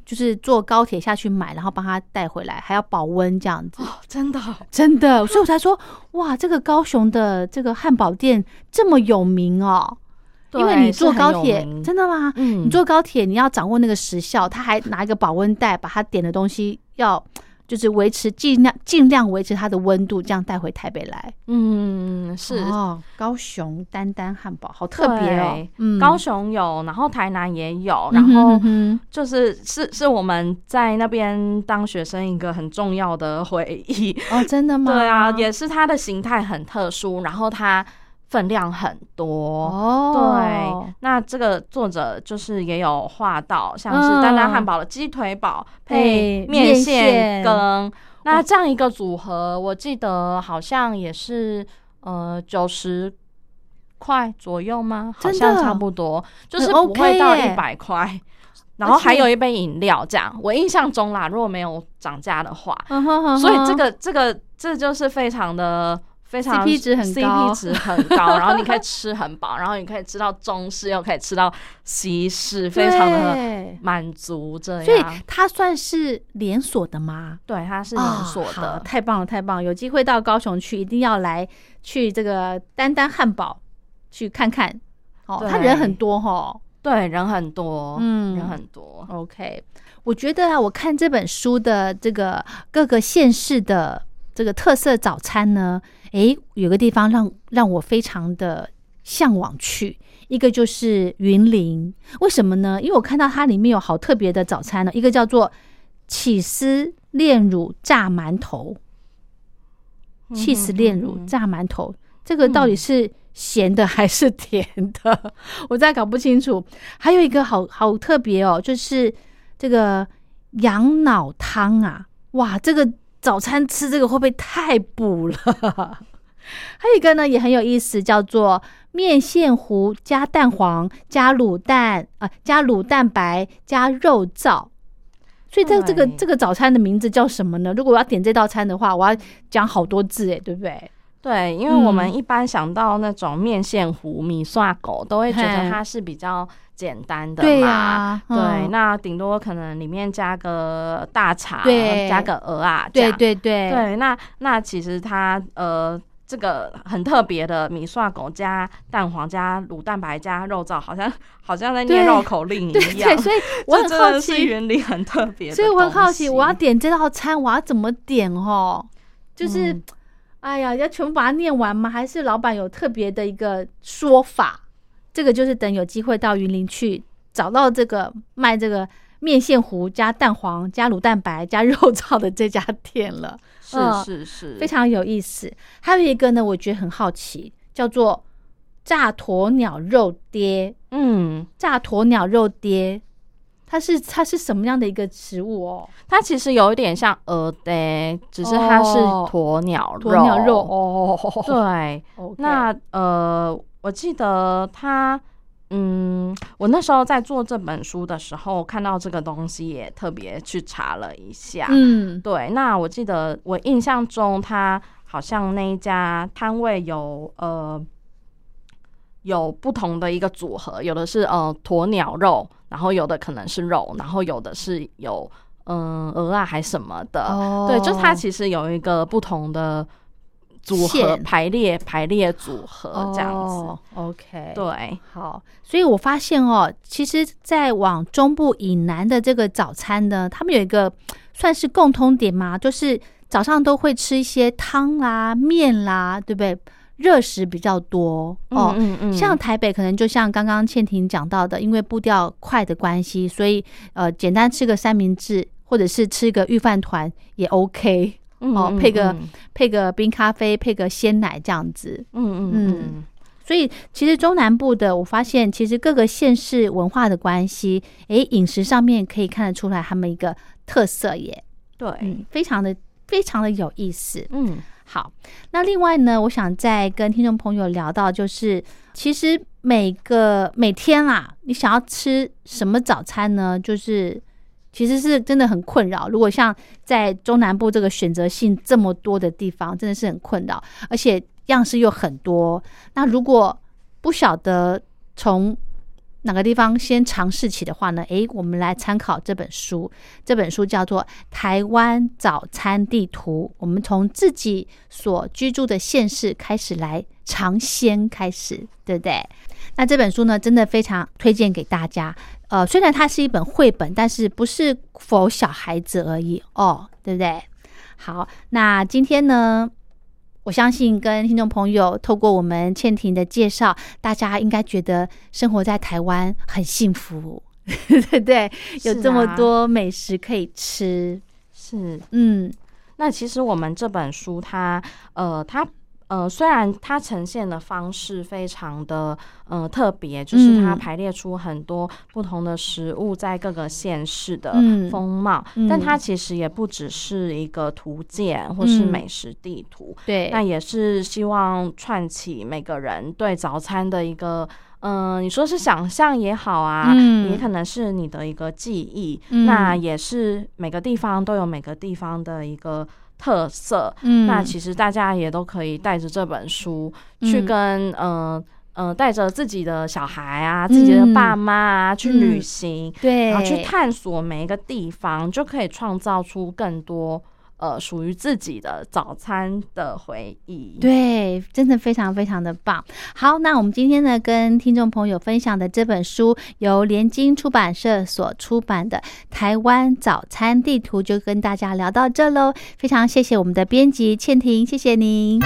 就是坐高铁下去买，然后帮他带回来，还要保温这样子。哦，真的真的，所以我才说，哇，这个高雄的这个汉堡店这么有名哦。因为你坐高铁，真的吗？嗯你坐高铁，你要掌握那个时效，他还拿一个保温袋，把他点的东西要就是维持尽量尽量维持它的温度，这样带回台北来。嗯是。哦，高雄丹丹汉堡好特别哦。嗯，高雄有，然后台南也有，然后就是是是我们在那边当学生一个很重要的回忆。哦，真的吗？对啊，也是它的形态很特殊，然后它分量很多。哦，对，那这个作者就是也有画到，像是嗯。丹丹汉堡的鸡腿堡配配面面线。线羹，那这样一个组合，我记得好像也是呃九十块左右吗？好像差不多，就是不会到一百块。然后还有一杯饮料，这样我印象中啦，如果没有涨价的话，所以哼。这个这个这就是非常的非常 CP 值很高 CP 值很高，然后你可以吃很饱，然后你可以吃到中式，又可以吃到西式，非常的满足。这样所以样，它算是连锁的吗？对，它是连锁的，太棒了，太棒了！有机会到高雄去，一定要来去这个丹丹汉堡去看看。哦，他人很多哈。对，人很多，嗯人很多，OK，我觉得啊，我看这本书的这个各个县市的这个特色早餐呢，诶，有个地方让让我非常的向往去，一个就是云林。为什么呢？因为我看到它里面有好特别的早餐呢，一个叫做起司炼乳炸馒头，起司炼乳炸馒头，这个到底是咸的还是甜的？我再搞不清楚。还有一个好好特别哦，就是这个羊脑汤啊，哇，这个早餐吃这个会不会太补了？还有一个呢，也很有意思，叫做面线糊加蛋黄加卤蛋啊、加卤蛋白加肉燥。所以这这个这个早餐的名字叫什么呢？如果我要点这道餐的话，我要讲好多字诶，对不对？对，因为我们嗯一般想到那种面线糊、米刷狗，都会觉得它是比较简单的嘛。对呀对，嗯那顶多可能里面加个大肠，对加个鹅啊，这对样对对对，那那其实它呃。这个很特别的米蒜狗加蛋黄加卤蛋白加肉燥，好像 好像在念绕口令一样。对，所以我很好奇，原理很特别所以我很好奇，我要点这道餐，我要怎么点哦？就是，嗯哎呀，要全部把它念完吗？还是老板有特别的一个说法？这个就是等有机会到云林去找到这个卖这个面线糊加蛋黄加卤蛋白加肉燥的这家店了，是嗯是是，非常有意思。还有一个呢，我觉得很好奇，叫做炸鸵鸟肉爹。嗯，炸鸵鸟肉爹，它是它是什么样的一个食物哦？它其实有一点像鹅呆，只是它是哦鸵鸟肉。鸵鸟肉哦。对那呃，我记得他，嗯，我那时候在做这本书的时候，看到这个东西也特别去查了一下。嗯对，那我记得我印象中，他好像那一家摊位有呃有不同的一个组合，有的是呃鸵鸟肉，然后有的可能是肉，然后有的是有嗯鹅啊还什么的。哦对，就是它其实有一个不同的组合排列排列组合这样子。哦 OK，对，好，所以我发现哦，其实，在往中部以南的这个早餐呢，他们有一个 算是共通点嘛，就是早上都会吃一些汤啦、面啦，对不对？热食比较多哦。嗯嗯像台北可能就像刚刚倩婷讲到的，因为步调快的关系，所以呃，简单吃个三明治或者是吃个御饭团也 OK 哦，配个嗯配个冰咖啡，配个鲜奶这样子。嗯嗯所以其实中南部的，我发现其实各个县市文化的关系，诶，饮食上面可以看得出来他们一个特色耶，对，嗯，非常的非常的有意思。嗯好，那另外呢，我想再跟听众朋友聊到，就是其实每个每天啦，你想要吃什么早餐呢？就是其实是真的很困扰。如果像在中南部这个选择性这么多的地方，真的是很困扰，而且样式又很多。那如果不晓得从哪个地方先尝试起的话呢？诶，我们来参考这本书。这本书叫做《台湾早餐地图》，我们从自己所居住的县市开始来尝鲜，开始，对不对？那这本书呢，真的非常推荐给大家。呃，虽然它是一本绘本，但是不是否小孩子而已哦，对不对？好，那今天呢，我相信跟听众朋友透过我们倩婷的介绍，大家应该觉得生活在台湾很幸福，对不对？有这么啊多美食可以吃，是。嗯那其实我们这本书它，呃，它呃，虽然它呈现的方式非常的呃特别，就是它嗯排列出很多不同的食物在各个县市的嗯风貌，嗯但它其实也不只是一个图鉴或是嗯。美食地图，对，那也是希望串起每个人对早餐的一个。嗯，你说是想象也好啊，嗯。也可能是你的一个记忆，嗯。那也是每个地方都有每个地方的一个特色。嗯。那其实大家也都可以带着这本书去嗯跟嗯嗯带着自己的小孩啊、自己的爸妈啊、去旅行，嗯对，然后去探索每一个地方，就可以创造出更多呃属于自己的早餐的回忆。对，真的非常非常的棒。好，那我们今天呢，跟听众朋友分享的这本书，由联经出版社所出版的《台湾早餐地图》，就跟大家聊到这喽。非常谢谢我们的编辑倩婷，谢谢您。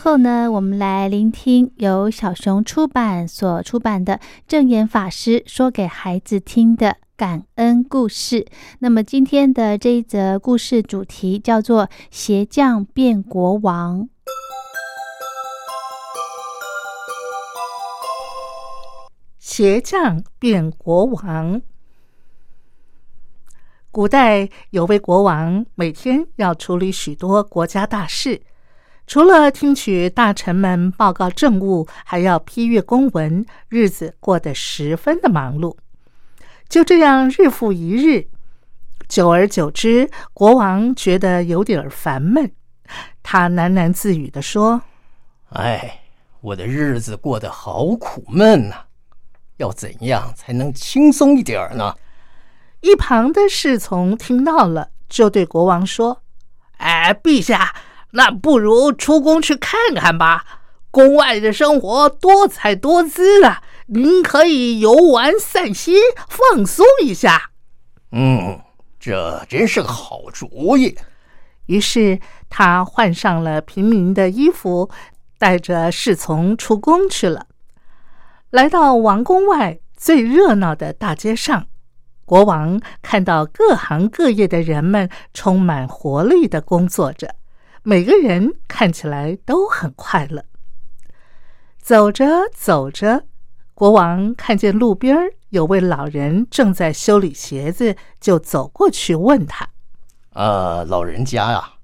后呢，我们来聆听由小熊出版所出版的《正言法师说给孩子听的感恩故事》。那么今天的这一则故事主题叫做“鞋匠变国王”。鞋匠变国王。古代有位国王，每天要处理许多国家大事，除了听取大臣们报告政务，还要批阅公文，日子过得十分的忙碌。就这样日复一日，久而久之，国王觉得有点儿烦闷，他喃喃自语地说：“哎，我的日子过得好苦闷呐、要怎样才能轻松一点儿呢？一旁的侍从听到了，就对国王说：“哎，陛下，那不如出宫去看看吧。宫外的生活多彩多姿啊，您可以游玩散心，放松一下。嗯，这真是个好主意。”于是他换上了平民的衣服，带着侍从出宫去了。来到王宫外最热闹的大街上，国王看到各行各业的人们充满活力的工作着，每个人看起来都很快乐。走着走着，国王看见路边有位老人正在修理鞋子，就走过去问他。呃，老人家呀、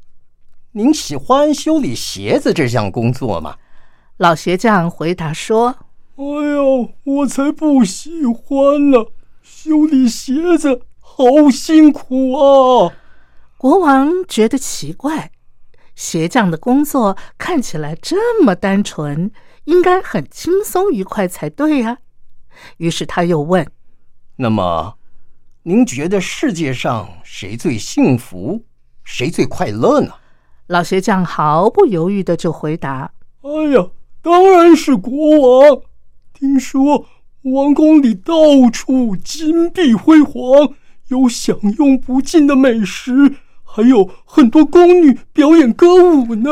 您喜欢修理鞋子这项工作吗？老鞋匠回答说哎呦，我才不喜欢呢！修理鞋子好辛苦啊！：“国王觉得奇怪，鞋匠的工作看起来这么单纯，应该很轻松愉快才对呀、于是他又问那么，您觉得世界上谁最幸福，谁最快乐呢？老鞋匠，毫不犹豫的就回答哎呀，当然是国王！听说王宫里到处金碧辉煌，有享用不尽的美食，还有很多宫女表演歌舞呢。：“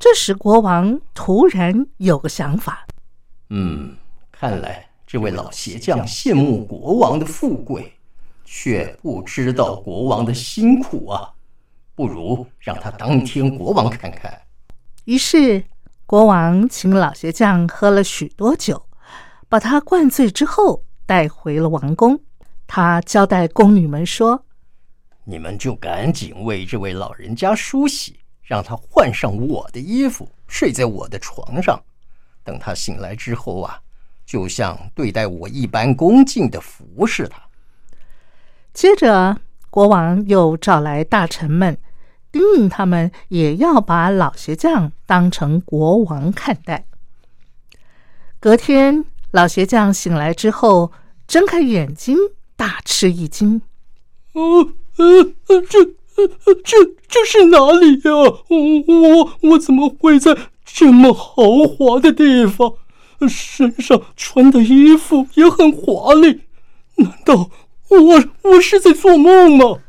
这时，国王突然有个想法。嗯，看来这位老鞋匠羡慕国王的富贵，却不知道国王的辛苦啊。不如让他当天国王看看。于是，国王请老鞋匠喝了许多酒，把他灌醉之后带回了王宫。他交代宫女们说你们就赶紧为这位老人家梳洗，让他换上我的衣服，睡在我的床上。等他醒来之后啊，就像对待我一般恭敬的服侍他。：“接着，国王又找来大臣们，叮咛他们也要把老鞋匠当成国王看待。”隔天，老鞋匠醒来之后，睁开眼睛，大吃一惊。呃呃呃，这这这是哪里呀、我我我怎么会在这么豪华的地方？身上穿的衣服也很华丽，难道我我是在做梦吗？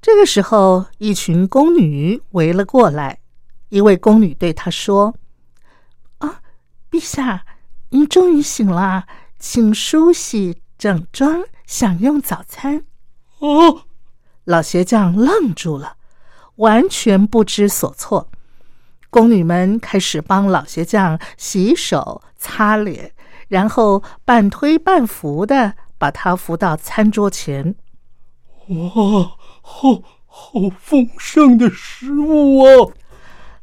这个时候，一群宫女围了过来。一位宫女对他说：“啊，陛下，您终于醒了，请梳洗整装，享用早餐。”啊，老鞋匠愣住了，完全不知所措。宫女们开始帮老鞋匠洗手、擦脸，然后半推半扶的把他扶到餐桌前。哇，好好丰盛的食物啊！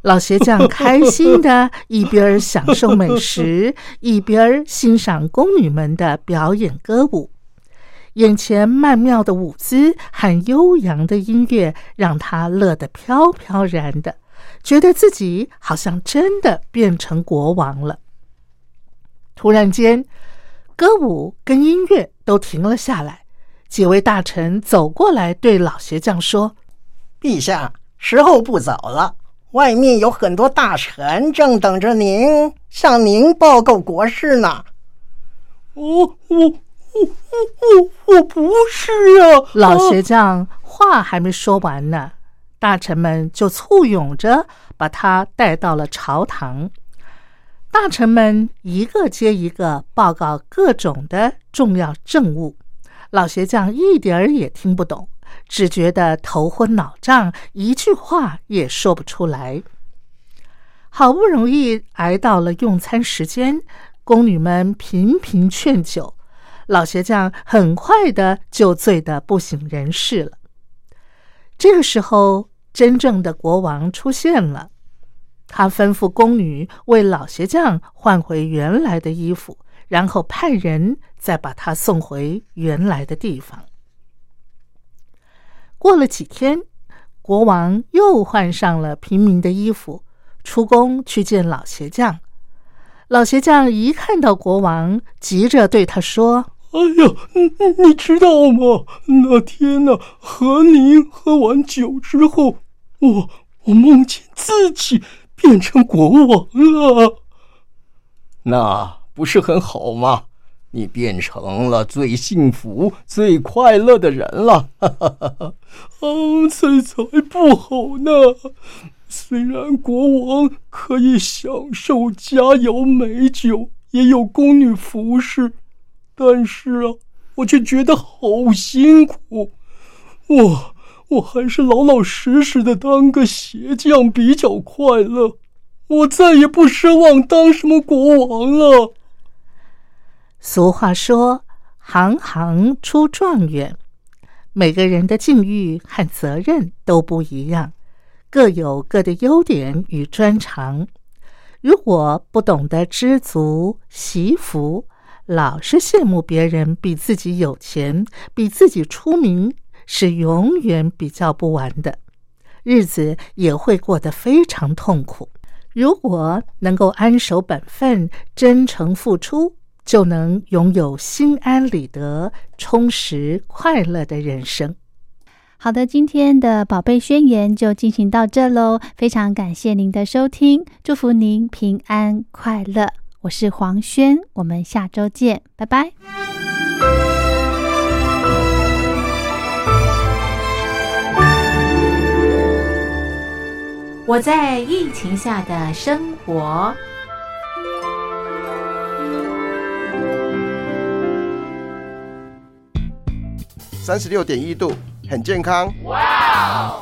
老鞋匠开心的一边享受美食，一边欣赏宫女们的表演歌舞。眼前曼妙的舞姿和悠扬的音乐，让他乐得飘飘然的，觉得自己好像真的变成国王了。突然间，歌舞跟音乐都停了下来，几位大臣走过来对老鞋匠说：“陛下，时候不早了。”外面有很多大臣正等着您向您报告国事呢。我我我我我不是啊！老鞋匠话还没说完呢，大臣们就簇拥着把他带到了朝堂。大臣们一个接一个报告各种的重要政务，老鞋匠一点儿也听不懂。只觉得头昏脑胀，一句话也说不出来。好不容易挨到了用餐时间，宫女们频频劝酒，老鞋匠很快的就醉得不省人事了。这个时候，真正的国王出现了，他吩咐宫女为老鞋匠换回原来的衣服，然后派人再把他送回原来的地方。过了几天，国王又换上了平民的衣服，出宫去见老鞋匠。老鞋匠一看到国王，急着对他说：“哎呀，你你知道吗？那天呢，和您喝完酒之后，我我梦见自己变成国王了。那不是很好吗？”你变成了最幸福、最快乐的人了，哈哈哈哈！啊，才才不好呢！虽然国王可以享受佳肴美酒，也有宫女服侍，但是啊，我却觉得好辛苦。我我还是老老实实的当个鞋匠比较快乐。我再也不奢望当什么国王了。俗话说：“行行出状元。”每个人的境遇和责任都不一样，各有各的优点与专长。如果不懂得知足惜福，老是羡慕别人比自己有钱、比自己出名，是永远比较不完的，日子也会过得非常痛苦。如果能够安守本分、真诚付出，就能拥有心安理得、充实快乐的人生。好的，今天的宝贝宣言就进行到这喽，非常感谢您的收听，祝福您平安快乐。我是黄轩，我们下周见，拜拜。我在疫情下的生活。三十六点一度，很健康。哇